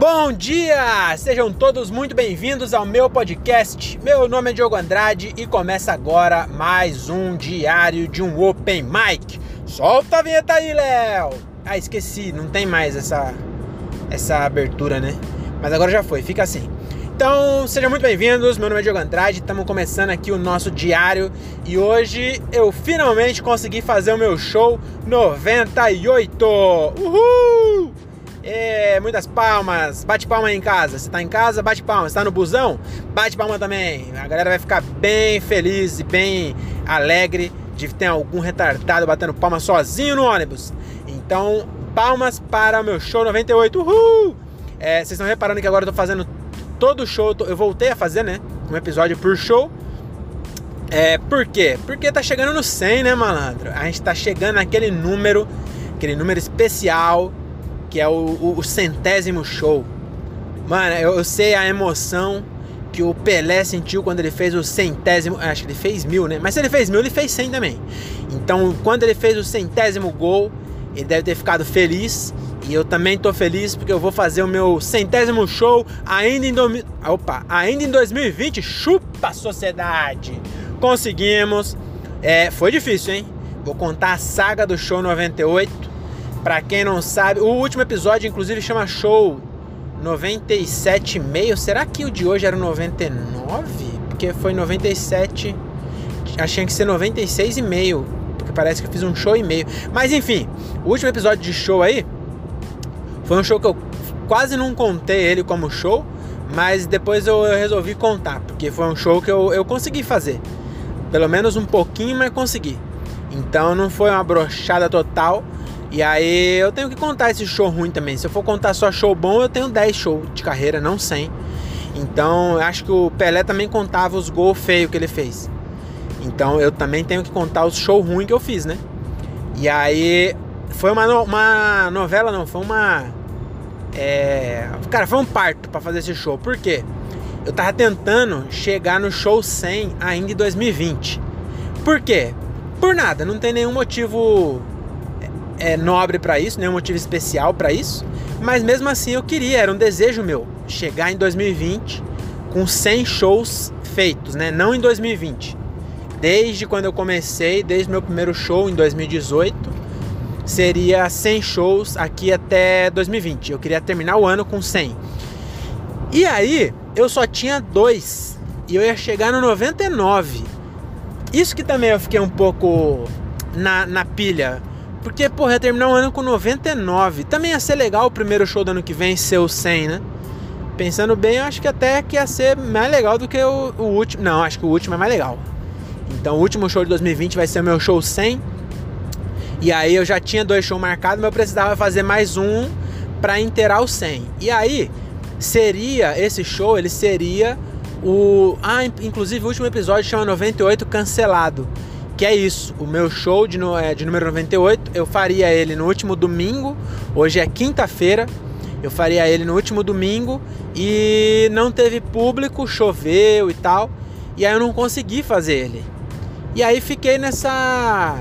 Bom dia! Sejam todos muito bem-vindos ao meu podcast. Meu nome é Diogo Andrade e começa agora mais um diário de um Open Mic. Solta a vinheta aí, Léo! Ah, esqueci, não tem mais essa, essa abertura, né? Mas agora já foi, fica assim. Então, sejam muito bem-vindos. Meu nome é Diogo Andrade, estamos começando aqui o nosso diário e hoje eu finalmente consegui fazer o meu show 98. Uhul! É, muitas palmas, bate palma aí em casa. Você tá em casa, bate palma. Você tá no busão, bate palma também. A galera vai ficar bem feliz e bem alegre de ter algum retardado batendo palma sozinho no ônibus. Então, palmas para o meu show 98. Uhul! É, vocês estão reparando que agora eu tô fazendo todo show, eu voltei a fazer, né? Um episódio por show. É, por quê? Porque tá chegando no 100, né, malandro? A gente tá chegando naquele número, aquele número especial, que é o, o, o centésimo show. Mano, eu, eu, sei a emoção que o Pelé sentiu quando ele fez o centésimo. Acho que ele fez mil, né? Mas se ele fez mil, ele fez cem também. Então, quando ele fez o centésimo gol, ele deve ter ficado feliz. E eu também tô feliz porque eu vou fazer o meu centésimo show ainda em, do... Opa, ainda em 2020. Chupa sociedade! Conseguimos. É, foi difícil, hein? Vou contar a saga do show 98. Pra quem não sabe, o último episódio, inclusive, chama Show 97,5. Será que o de hoje era 99? Porque foi 97. Achei que ser 96,5. Porque parece que eu fiz um show e meio. Mas enfim, o último episódio de show aí foi um show que eu quase não contei ele como show, mas depois eu resolvi contar, porque foi um show que eu, eu consegui fazer. Pelo menos um pouquinho, mas consegui. Então não foi uma brochada total. E aí eu tenho que contar esse show ruim também. Se eu for contar só show bom, eu tenho 10 shows de carreira, não 100. Então eu acho que o Pelé também contava os gols feios que ele fez. Então eu também tenho que contar os shows ruins que eu fiz, né? E aí foi uma, no, uma novela, não, foi uma é... Cara, foi um parto para fazer esse show. Por quê? Eu tava tentando chegar no show 100 ainda em 2020. Por quê? Por nada, não tem nenhum motivo é, nobre para isso, nenhum motivo especial para isso. Mas mesmo assim eu queria, era um desejo meu, chegar em 2020 com 100 shows feitos, né? Não em 2020. Desde quando eu comecei, desde meu primeiro show em 2018, seria 100 shows aqui até 2020. Eu queria terminar o ano com 100. E aí, eu só tinha dois e eu ia chegar no 99. Isso que também eu fiquei um pouco na, na pilha. Porque, porra, ia terminar o ano com 99. Também ia ser legal o primeiro show do ano que vem ser o 100, né? Pensando bem, eu acho que até que ia ser mais legal do que o, o último. Não, acho que o último é mais legal. Então, o último show de 2020 vai ser o meu show 100. E aí eu já tinha dois shows marcados, mas eu precisava fazer mais um para inteirar o 100. E aí seria esse show, ele seria o ah, inclusive o último episódio chama 98 cancelado. Que é isso, o meu show de, é, de número 98, eu faria ele no último domingo, hoje é quinta-feira, eu faria ele no último domingo e não teve público, choveu e tal, e aí eu não consegui fazer ele. E aí fiquei nessa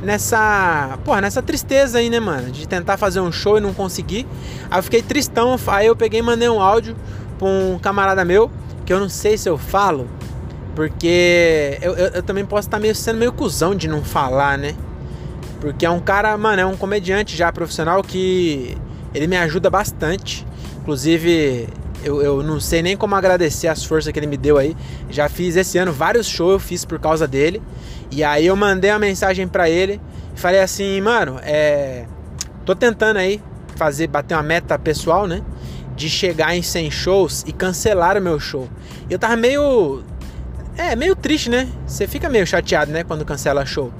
nessa, porra, nessa tristeza aí, né, mano? De tentar fazer um show e não conseguir. Aí eu fiquei tristão, aí eu peguei e mandei um áudio pra um camarada meu, que eu não sei se eu falo, porque eu, eu, eu também posso estar meio sendo meio cuzão de não falar, né? Porque é um cara, mano, é um comediante já profissional que ele me ajuda bastante. Inclusive, eu, eu não sei nem como agradecer as forças que ele me deu aí. Já fiz esse ano vários shows, eu fiz por causa dele. E aí eu mandei uma mensagem para ele e falei assim, mano, é. Tô tentando aí fazer, bater uma meta pessoal, né? De chegar em 100 shows e cancelar o meu show. Eu tava meio. É, meio triste, né? Você fica meio chateado, né? Quando cancela show.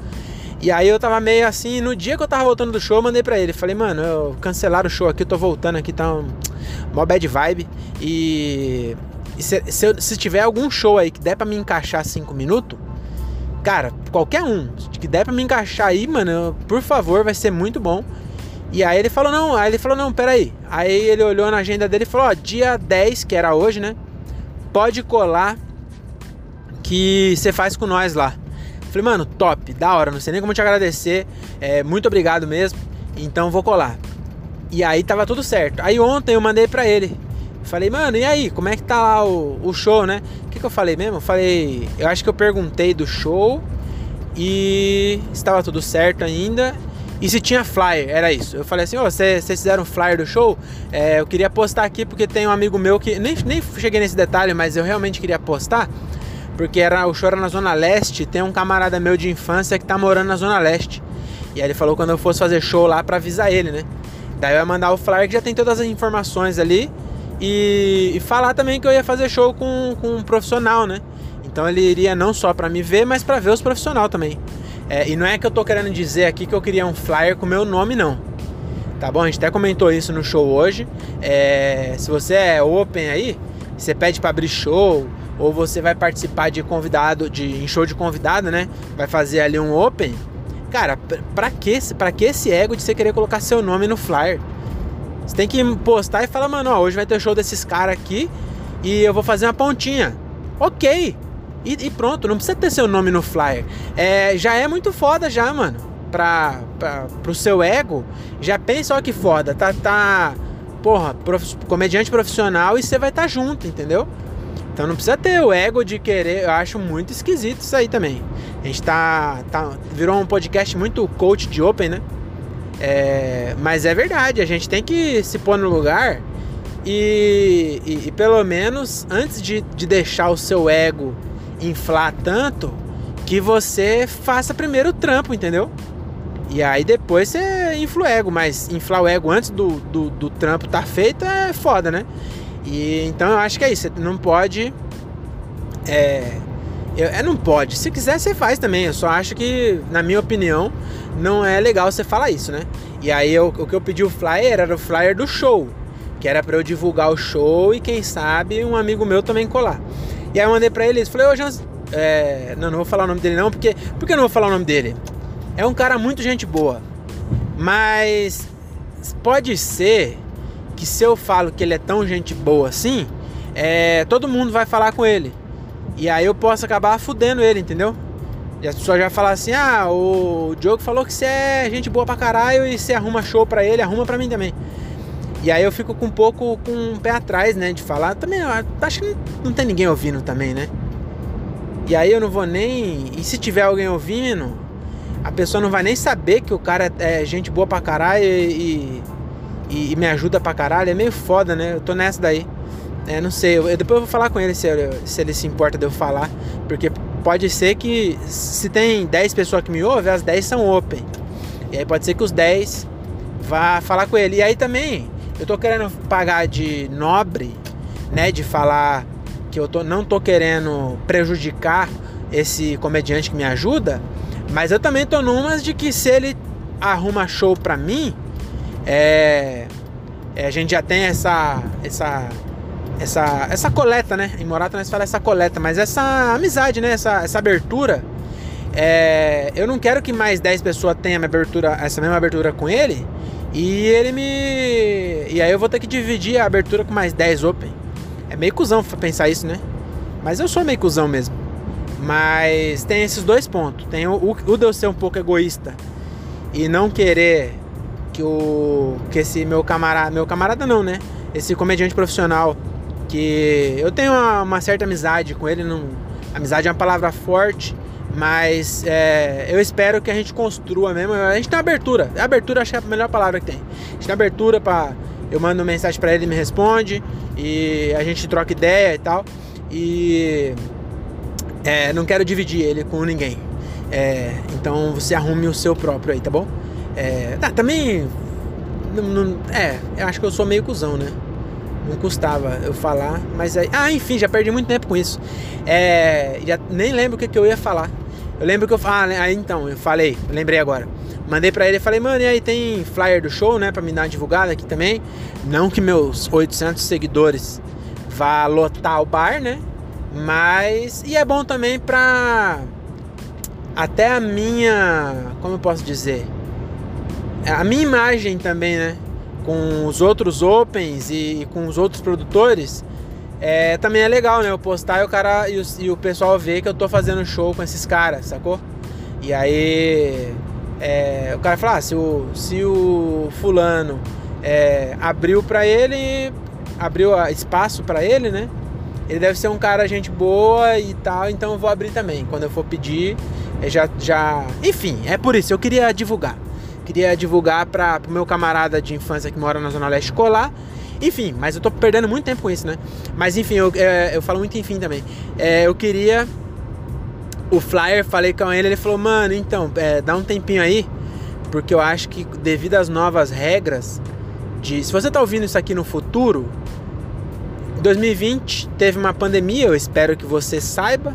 E aí eu tava meio assim, no dia que eu tava voltando do show, eu mandei pra ele. Falei, mano, eu cancelaram o show aqui, eu tô voltando aqui, tá um, mó bad vibe. E, e se, se, se, tiver algum show aí que der pra me encaixar 5 minutos, cara, qualquer um que der pra me encaixar aí, mano, por favor, vai ser muito bom. E aí ele falou, não, aí ele falou, não, peraí. Aí ele olhou na agenda dele e falou, ó, dia 10, que era hoje, né? Pode colar que você faz com nós lá. Falei, mano, top, da hora, não sei nem como te agradecer. É, muito obrigado mesmo. Então vou colar. E aí tava tudo certo. Aí ontem eu mandei pra ele. Falei, mano, e aí, como é que tá lá o, o show, né? O que, que eu falei mesmo? Falei, eu acho que eu perguntei do show e estava tudo certo ainda. E se tinha flyer, era isso. Eu falei assim, ó, oh, vocês fizeram flyer do show? É, eu queria postar aqui porque tem um amigo meu que. Nem, nem cheguei nesse detalhe, mas eu realmente queria postar. Porque era, o show era na Zona Leste, tem um camarada meu de infância que tá morando na Zona Leste. E aí ele falou quando eu fosse fazer show lá pra avisar ele, né? Daí eu ia mandar o flyer que já tem todas as informações ali. E, e falar também que eu ia fazer show com, com um profissional, né? Então ele iria não só para me ver, mas para ver os profissionais também. É, e não é que eu tô querendo dizer aqui que eu queria um flyer com meu nome, não. Tá bom? A gente até comentou isso no show hoje. É, se você é open aí, você pede para abrir show, ou você vai participar de convidado, de em show de convidado, né? Vai fazer ali um open. Cara, pra que, pra que esse ego de você querer colocar seu nome no flyer? Você tem que postar e falar, mano, ó, hoje vai ter show desses caras aqui e eu vou fazer uma pontinha. Ok. E, e, pronto, não precisa ter seu nome no flyer. É, já é muito foda já, mano. Pra, pra, pro seu ego, já pensa, ó que foda. Tá, tá porra, prof, comediante profissional e você vai estar tá junto, entendeu? Então não precisa ter o ego de querer. Eu acho muito esquisito isso aí também. A gente tá. tá virou um podcast muito coach de open, né? É, mas é verdade, a gente tem que se pôr no lugar e, e, e pelo menos antes de, de deixar o seu ego inflar tanto, que você faça primeiro o trampo, entendeu? E aí depois você infla o ego, mas inflar o ego antes do, do, do trampo tá feito é foda, né? E então eu acho que é isso, você não pode. É, eu, é, não pode. Se quiser, você faz também. Eu só acho que, na minha opinião, não é legal você falar isso, né? E aí eu, o que eu pedi o flyer era o flyer do show. Que era para eu divulgar o show e quem sabe um amigo meu também colar. E aí eu mandei pra ele isso. Falei, ô Jans. É, não, não vou falar o nome dele não, porque. Por que eu não vou falar o nome dele? É um cara muito gente boa. Mas pode ser que se eu falo que ele é tão gente boa assim, é, todo mundo vai falar com ele. E aí eu posso acabar fudendo ele, entendeu? E as pessoas já falam assim: ah, o Diogo falou que você é gente boa pra caralho e você arruma show pra ele, arruma pra mim também. E aí eu fico com um pouco com um pé atrás, né? De falar. Também, acho que não tem ninguém ouvindo também, né? E aí eu não vou nem. E se tiver alguém ouvindo, a pessoa não vai nem saber que o cara é gente boa pra caralho e, e, e me ajuda pra caralho. É meio foda, né? Eu tô nessa daí. É, não sei, eu, depois eu vou falar com ele se, se ele se importa de eu falar, porque pode ser que se tem 10 pessoas que me ouvem, as 10 são open. E aí pode ser que os 10 vá falar com ele. E aí também, eu tô querendo pagar de nobre, né, de falar que eu tô, não tô querendo prejudicar esse comediante que me ajuda, mas eu também tô numas de que se ele arruma show pra mim, é, é a gente já tem essa essa essa, essa coleta, né? Em Morata nós fala essa coleta, mas essa amizade, né? Essa, essa abertura. É, eu não quero que mais 10 pessoas tenham abertura, essa mesma abertura com ele. E ele me. E aí eu vou ter que dividir a abertura com mais 10 open. É meio cuzão pensar isso, né? Mas eu sou meio cuzão mesmo. Mas tem esses dois pontos. Tem o, o, o de eu ser um pouco egoísta e não querer que o. que esse meu camarada. Meu camarada não, né? Esse comediante profissional que eu tenho uma, uma certa amizade com ele, não, amizade é uma palavra forte, mas é, eu espero que a gente construa mesmo. A gente tem abertura, abertura acho que é a melhor palavra que tem. A gente tem abertura para eu mando mensagem para ele, ele me responde e a gente troca ideia e tal. E é, não quero dividir ele com ninguém. É, então você arrume o seu próprio aí, tá bom? É, tá, também. Não, não, é, eu acho que eu sou meio cuzão, né? Não custava eu falar, mas aí. Ah, enfim, já perdi muito tempo com isso. É, já nem lembro o que, que eu ia falar. Eu lembro que eu. Ah, então, eu falei, lembrei agora. Mandei pra ele e falei, mano, e aí tem flyer do show, né? Pra me dar divulgada aqui também. Não que meus 800 seguidores vá lotar o bar, né? Mas. E é bom também pra. Até a minha. Como eu posso dizer? A minha imagem também, né? com os outros opens e, e com os outros produtores, é, também é legal, né? Eu postar e o cara e o, e o, pessoal vê que eu tô fazendo show com esses caras, sacou? E aí é, o cara fala, ah, se o, se o fulano é, abriu para ele, abriu espaço para ele, né? Ele deve ser um cara gente boa e tal, então eu vou abrir também. Quando eu for pedir, já, já. Enfim, é por isso, eu queria divulgar. Queria divulgar para o meu camarada de infância que mora na Zona Leste colar. Enfim, mas eu tô perdendo muito tempo com isso, né? Mas enfim, eu, é, eu falo muito enfim também. É, eu queria. O flyer, falei com ele, ele falou, mano, então, é, dá um tempinho aí, porque eu acho que devido às novas regras de. Se você tá ouvindo isso aqui no futuro, 2020 teve uma pandemia, eu espero que você saiba.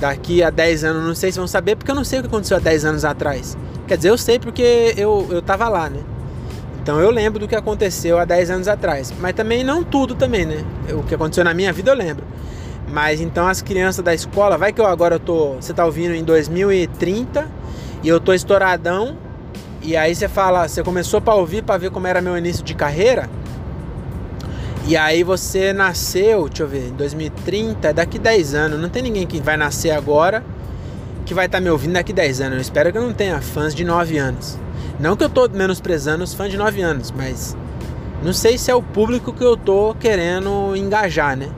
Daqui a 10 anos, não sei se vão saber, porque eu não sei o que aconteceu há 10 anos atrás. Quer dizer, eu sei porque eu, eu tava lá, né? Então eu lembro do que aconteceu há 10 anos atrás. Mas também não tudo também, né? O que aconteceu na minha vida eu lembro. Mas então as crianças da escola, vai que eu agora eu tô. Você tá ouvindo em 2030 e eu tô estouradão. E aí você fala, você começou para ouvir para ver como era meu início de carreira. E aí você nasceu, deixa eu ver, em 2030, daqui 10 anos. Não tem ninguém que vai nascer agora que vai estar tá me ouvindo daqui 10 anos. Eu espero que eu não tenha fãs de 9 anos. Não que eu tô menosprezando os fãs de 9 anos, mas não sei se é o público que eu tô querendo engajar, né?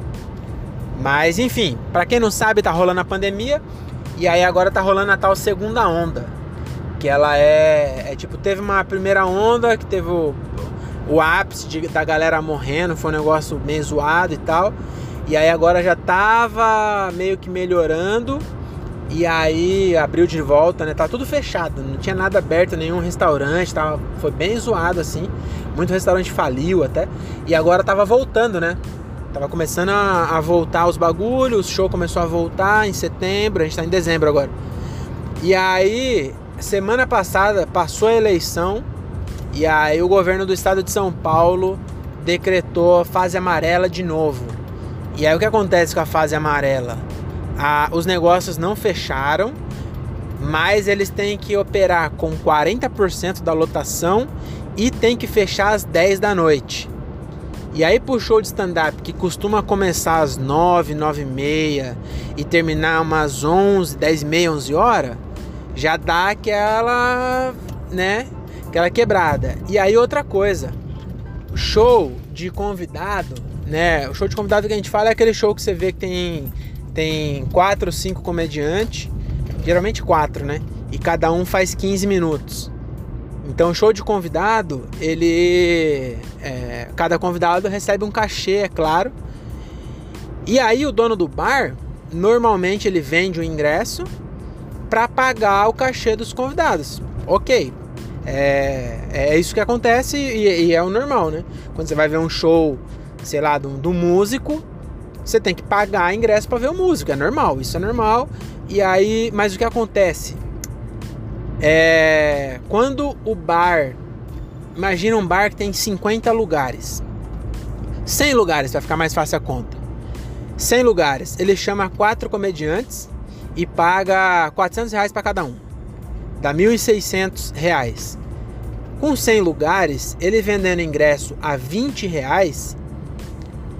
Mas enfim, para quem não sabe, tá rolando a pandemia e aí agora tá rolando a tal segunda onda. Que ela é, é tipo, teve uma primeira onda que teve o, o ápice de, da galera morrendo, foi um negócio meio zoado e tal. E aí agora já tava meio que melhorando e aí abriu de volta, né? Tava tudo fechado, não tinha nada aberto, nenhum restaurante, tava, foi bem zoado assim. Muito restaurante faliu até. E agora tava voltando, né? Tava começando a, a voltar os bagulhos, o show começou a voltar em setembro, a gente tá em dezembro agora. E aí, semana passada passou a eleição e aí o governo do estado de São Paulo decretou fase amarela de novo. E aí o que acontece com a fase amarela? Os negócios não fecharam, mas eles têm que operar com 40% da lotação e tem que fechar às 10 da noite. E aí pro show de stand-up, que costuma começar às 9, 9 e meia e terminar umas 11, 10 e meia, 11 horas, já dá aquela, né, aquela quebrada. E aí outra coisa, show de convidado, né, o show de convidado que a gente fala é aquele show que você vê que tem tem quatro ou cinco comediantes, geralmente quatro, né? E cada um faz 15 minutos. Então, show de convidado, ele. É, cada convidado recebe um cachê, é claro. E aí, o dono do bar, normalmente ele vende o ingresso para pagar o cachê dos convidados. Ok. É, é isso que acontece e, e, é o normal, né? Quando você vai ver um show, sei lá, do, do músico, você tem que pagar ingresso para ver o músico, é normal, isso é normal. E aí, mas o que acontece? É quando o bar, imagina um bar que tem 50 lugares. 100 lugares para ficar mais fácil a conta. 100 lugares, ele chama quatro comediantes e paga 400 reais para cada um. Dá 1.600 reais. Com 100 lugares, ele vendendo ingresso a 20 reais,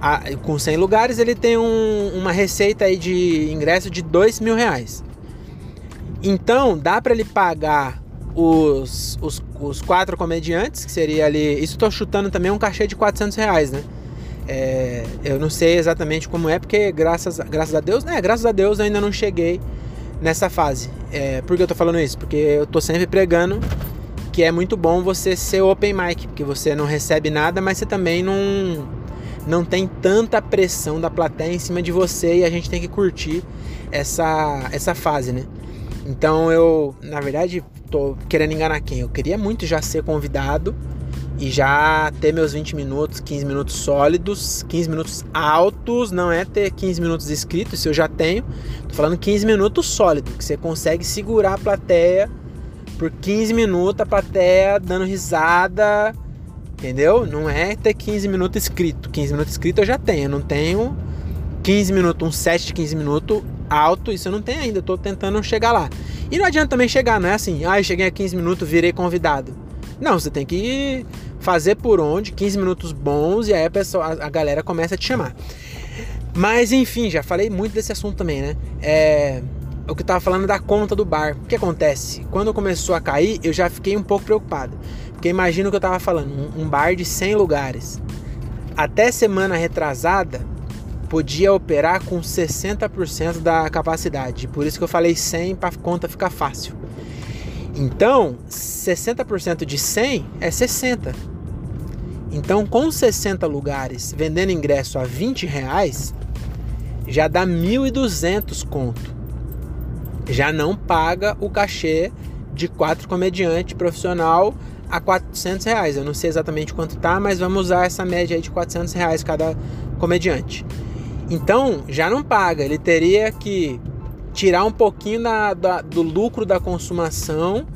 a, com 100 lugares, ele tem um, uma receita aí de ingresso de 2 mil reais. Então, dá para ele pagar os, os, os, quatro comediantes, que seria ali. Isso estou chutando também um cachê de 400 reais, né? É, eu não sei exatamente como é, porque graças, graças a Deus, né? Graças a Deus ainda não cheguei nessa fase. É, por que eu tô falando isso? Porque eu tô sempre pregando que é muito bom você ser open mic, porque você não recebe nada, mas você também não não tem tanta pressão da plateia em cima de você e a gente tem que curtir essa, essa fase, né? Então eu, na verdade, tô querendo enganar quem? Eu queria muito já ser convidado e já ter meus 20 minutos, 15 minutos sólidos, 15 minutos altos, não é ter 15 minutos escritos, isso eu já tenho. Tô falando 15 minutos sólido, que você consegue segurar a plateia por 15 minutos, a plateia dando risada, Entendeu? Não é ter 15 minutos escrito. 15 minutos escrito eu já tenho. Eu não tenho 15 minutos, um set de 15 minutos alto. Isso eu não tenho ainda. Eu tô tentando chegar lá. E não adianta também chegar, não é assim, ah, eu cheguei a 15 minutos, virei convidado. Não, você tem que fazer por onde, 15 minutos bons, e aí a, pessoa, a, galera começa a te chamar. Mas enfim, já falei muito desse assunto também, né? É, o que eu tava falando da conta do bar. O que acontece? Quando começou a cair, eu já fiquei um pouco preocupado. Porque imagina o que eu tava falando, um, um bar de 100 lugares. Até semana retrasada, podia operar com 60% da capacidade. Por isso que eu falei 100 para conta ficar fácil. Então, 60% de 100 é 60. Então, com 60 lugares vendendo ingresso a 20 reais, já dá 1.200 conto. Já não paga o cachê de quatro comediantes profissional a 400 reais. Eu não sei exatamente quanto tá, mas vamos usar essa média aí de 400 reais cada comediante. Então, já não paga. Ele teria que tirar um pouquinho da, da, do lucro da consumação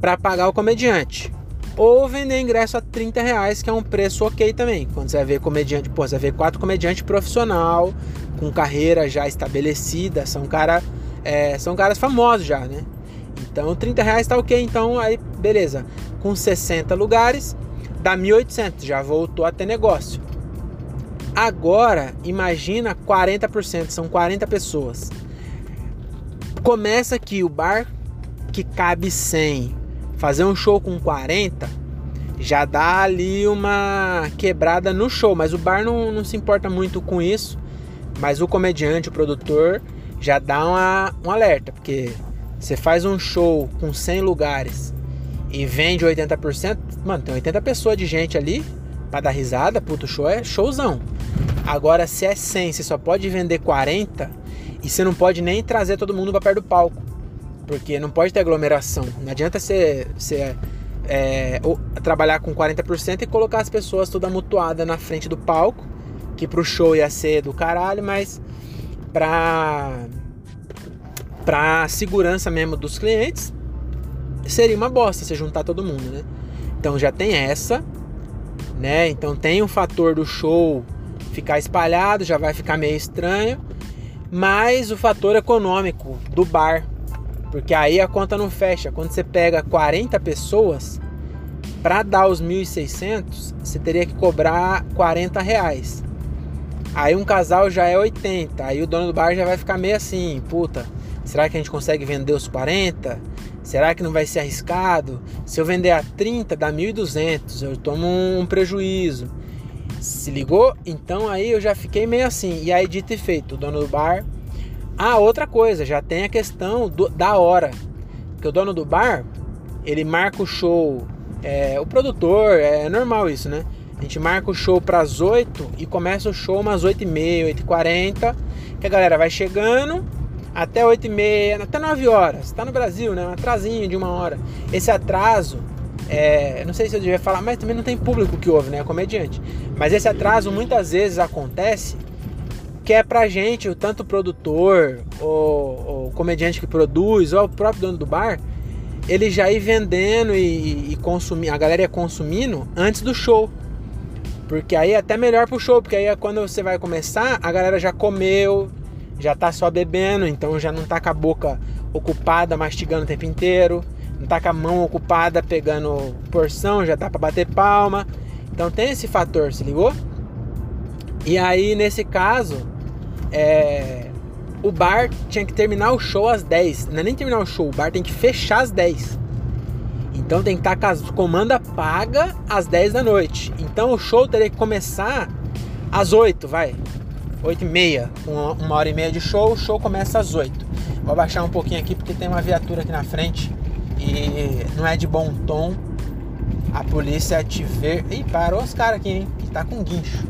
para pagar o comediante. Ou vender ingresso a 30 reais, que é um preço ok também. Quando você vai ver comediante, pô, você vai ver quatro comediantes profissional, com carreira já estabelecida, são, cara, é, são caras famosos já, né? Então 30 reais tá ok, então aí beleza. Com 60 lugares, dá 1.800, já voltou a ter negócio. Agora, imagina 40%, são 40 pessoas. Começa aqui o bar que cabe 100, fazer um show com 40, já dá ali uma quebrada no show, mas o bar não, não se importa muito com isso. Mas o comediante, o produtor, já dá uma, um alerta, porque você faz um show com 100 lugares e vende 80%, mano, tem 80 pessoas de gente ali para dar risada, puto, show é showzão. Agora, se é 100, você só pode vender 40 e você não pode nem trazer todo mundo para perto do palco. Porque não pode ter aglomeração. Não adianta você, você é, trabalhar com 40% e colocar as pessoas toda mutuada na frente do palco, que pro show ia ser do caralho, mas pra, pra segurança mesmo dos clientes, seria uma bosta você juntar todo mundo, né? Então já tem essa, né? Então tem o fator do show ficar espalhado, já vai ficar meio estranho. Mas o fator econômico do bar, porque aí a conta não fecha. Quando você pega 40 pessoas, para dar os 1.600, você teria que cobrar 40 reais. Aí um casal já é 80. Aí o dono do bar já vai ficar meio assim, puta, será que a gente consegue vender os 40? Será que não vai ser arriscado? Se eu vender a 30, dá 1.200, eu tomo um prejuízo. Se ligou? Então aí eu já fiquei meio assim. E aí, dito e feito, o dono do bar. Ah, outra coisa, já tem a questão do, da hora. Porque o dono do bar, ele marca o show. É, o produtor, é normal isso, né? A gente marca o show para as 8 e começa o show umas 8h30, 8h40. Que a galera vai chegando até 8h30, até 9 horas. Tá no Brasil, né? Um atrasinho de uma hora. Esse atraso é, não sei se eu devia falar, mas também não tem público que ouve, né? É comediante. Mas esse atraso muitas vezes acontece que é pra gente, o tanto produtor, ou o comediante que produz, ou o próprio dono do bar, ele já ir vendendo e, e consumir, a galera ia consumindo antes do show. Porque aí é até melhor pro show, porque aí é quando você vai começar, a galera já comeu, já tá só bebendo, então já não tá com a boca ocupada, mastigando o tempo inteiro não tá com a mão ocupada pegando porção, já tá para bater palma. Então tem esse fator, se ligou? E aí nesse caso, é, o bar tinha que terminar o show às 10. Não é nem terminar o show, o bar tem que fechar às 10. Então tem que estar tá com a comanda paga às 10 da noite. Então o show teria que começar às 8, vai. 8 e meia, uma, uma hora e meia de show, o show começa às 8. Vou abaixar um pouquinho aqui porque tem uma viatura aqui na frente e não é de bom tom a polícia te ver. Ih, parou os caras aqui, hein? Que tá com guincho.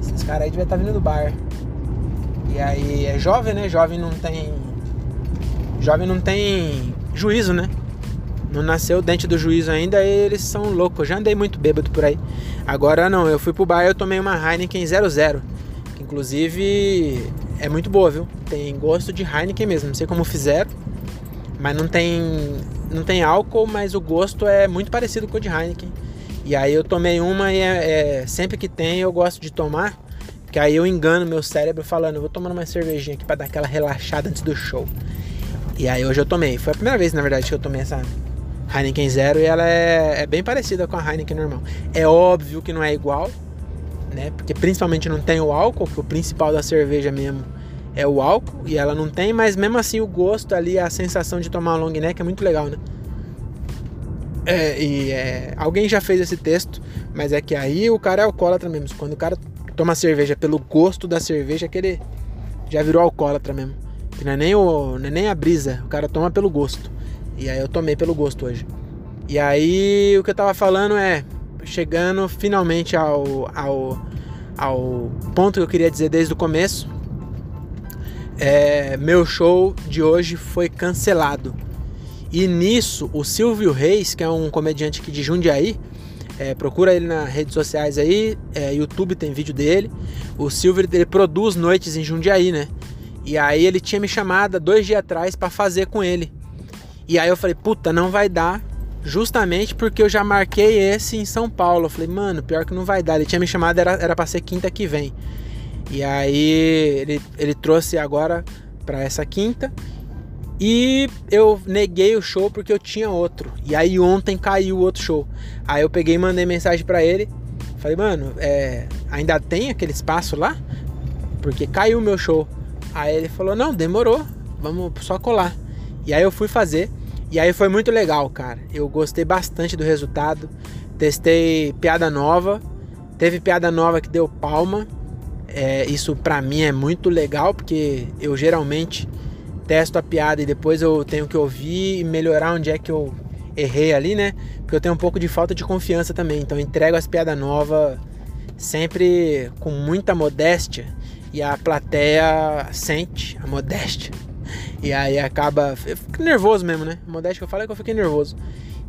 Esses caras aí devem estar tá vindo do bar. E aí é jovem, né? Jovem não tem. Jovem não tem juízo, né? Não nasceu dente do juízo ainda, eles são loucos. Eu já andei muito bêbado por aí. Agora não, eu fui pro bar e eu tomei uma Heineken 00. Que inclusive é muito boa, viu? Tem gosto de Heineken mesmo. Não sei como fizeram. Mas não tem não tem álcool, mas o gosto é muito parecido com o de Heineken. E aí eu tomei uma e é, é, sempre que tem eu gosto de tomar, porque aí eu engano meu cérebro falando, eu vou tomando uma cervejinha aqui para dar aquela relaxada antes do show. E aí hoje eu tomei. Foi a primeira vez, na verdade, que eu tomei essa Heineken Zero e ela é, é bem parecida com a Heineken normal. É óbvio que não é igual, né? Porque principalmente não tem o álcool, que o principal da cerveja mesmo é o álcool e ela não tem, mas mesmo assim o gosto ali, a sensação de tomar uma long neck é muito legal, né? É, e é, alguém já fez esse texto, mas é que aí o cara é alcoólatra mesmo. Quando o cara toma cerveja pelo gosto da cerveja, é que ele já virou alcoólatra mesmo. Que não é nem, o, não é nem a brisa, o cara toma pelo gosto. E aí eu tomei pelo gosto hoje. E aí o que eu tava falando é, chegando finalmente ao, ao, ao ponto que eu queria dizer desde o começo. É, meu show de hoje foi cancelado. E nisso, o Silvio Reis, que é um comediante aqui de Jundiaí, é, procura ele nas redes sociais aí, é, YouTube tem vídeo dele. O Silvio ele produz noites em Jundiaí, né? E aí ele tinha me chamado dois dias atrás para fazer com ele. E aí eu falei, puta, não vai dar, justamente porque eu já marquei esse em São Paulo. Eu falei, mano, pior que não vai dar. Ele tinha me chamado, era, era pra ser quinta que vem. E aí ele, ele trouxe agora para essa quinta. E eu neguei o show porque eu tinha outro. E aí ontem caiu outro show. Aí eu peguei e mandei mensagem para ele. Falei, mano, é, ainda tem aquele espaço lá? Porque caiu o meu show. Aí ele falou, não, demorou. Vamos só colar. E aí eu fui fazer. E aí foi muito legal, cara. Eu gostei bastante do resultado. Testei piada nova. Teve piada nova que deu palma. É, isso pra mim é muito legal, porque eu geralmente testo a piada e depois eu tenho que ouvir e melhorar onde é que eu errei ali, né? Porque eu tenho um pouco de falta de confiança também. Então entrego as piadas novas sempre com muita modéstia e a plateia sente a modéstia. E aí acaba. Eu fico nervoso mesmo, né? Modéstia que eu falo é que eu fiquei nervoso.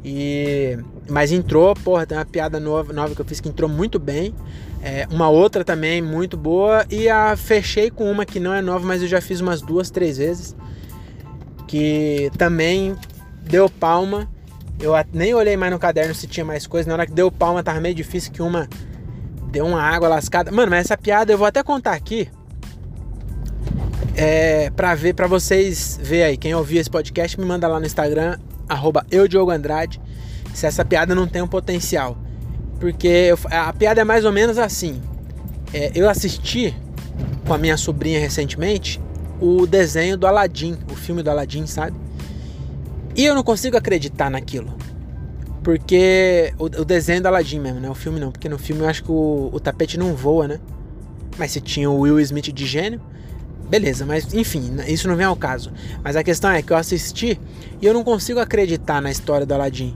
E mas entrou, porra, tem uma piada nova, nova que eu fiz que entrou muito bem. É, uma outra também muito boa e a fechei com uma que não é nova, mas eu já fiz umas duas, três vezes que também deu palma. Eu nem olhei mais no caderno se tinha mais coisa. Na hora que deu palma, tava meio difícil que uma deu uma água lascada. Mano, mas essa piada eu vou até contar aqui. É, pra ver, para vocês ver aí. Quem ouvir esse podcast, me manda lá no Instagram, arroba Andrade, se essa piada não tem um potencial. Porque eu, a piada é mais ou menos assim. É, eu assisti com a minha sobrinha recentemente o desenho do Aladdin, o filme do Aladdin, sabe? E eu não consigo acreditar naquilo. Porque o, o desenho do Aladdin mesmo, né? O filme não, porque no filme eu acho que o, o tapete não voa, né? Mas se tinha o Will Smith de gênio, beleza, mas enfim, isso não vem ao caso. Mas a questão é que eu assisti e eu não consigo acreditar na história do Aladdin.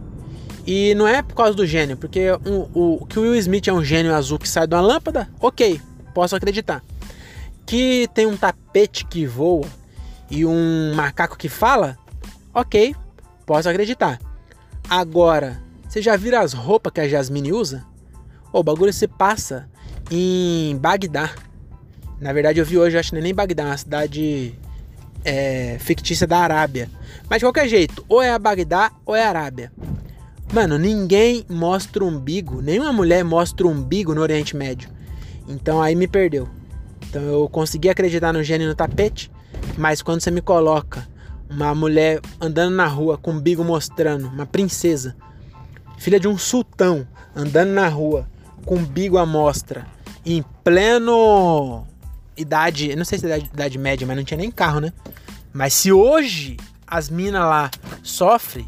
E não é por causa do gênio, porque o, o que o Will Smith é um gênio azul que sai de uma lâmpada, ok, posso acreditar que tem um tapete que voa e um macaco que fala, ok, posso acreditar. Agora, você já viram as roupas que a Jasmine usa? O bagulho se passa em Bagdá. Na verdade, eu vi hoje, acho que é nem Bagdá, é uma cidade é, fictícia da Arábia. Mas de qualquer jeito, ou é a Bagdá ou é a Arábia. Mano, ninguém mostra umbigo, nenhuma mulher mostra umbigo no Oriente Médio. Então aí me perdeu. Então eu consegui acreditar no gênio no tapete, mas quando você me coloca uma mulher andando na rua com umbigo mostrando, uma princesa, filha de um sultão, andando na rua com umbigo à mostra, em pleno idade, não sei se é idade, idade média, mas não tinha nem carro, né? Mas se hoje as minas lá sofrem,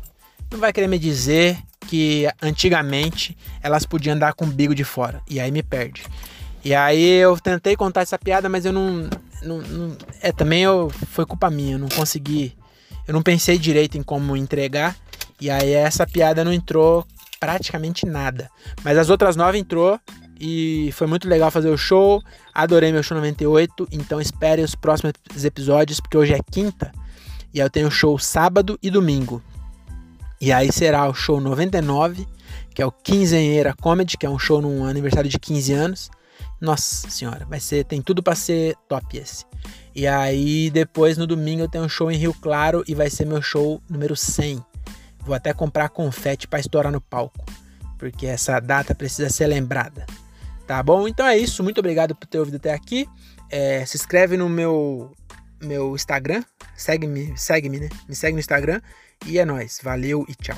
não vai querer me dizer que antigamente elas podiam andar com o umbigo de fora. E aí me perde. E aí eu tentei contar essa piada, mas eu não. não, não é, também eu, foi culpa minha, eu não consegui. Eu não pensei direito em como entregar. E aí essa piada não entrou praticamente nada. Mas as outras nove entrou e foi muito legal fazer o show. Adorei meu show 98. Então espere os próximos episódios, porque hoje é quinta. E eu tenho show sábado e domingo. E aí será o show 99, que é o Quinzenheira Comedy, que é um show num aniversário de 15 anos. Nossa senhora, vai ser, tem tudo para ser top esse. E aí depois no domingo eu tenho um show em Rio Claro e vai ser meu show número 100. Vou até comprar confete para estourar no palco, porque essa data precisa ser lembrada. Tá bom? Então é isso. Muito obrigado por ter ouvido até aqui. É, se inscreve no meu meu Instagram. Segue-me, segue-me, né? Me segue no Instagram. E é nóis. Valeu e tchau.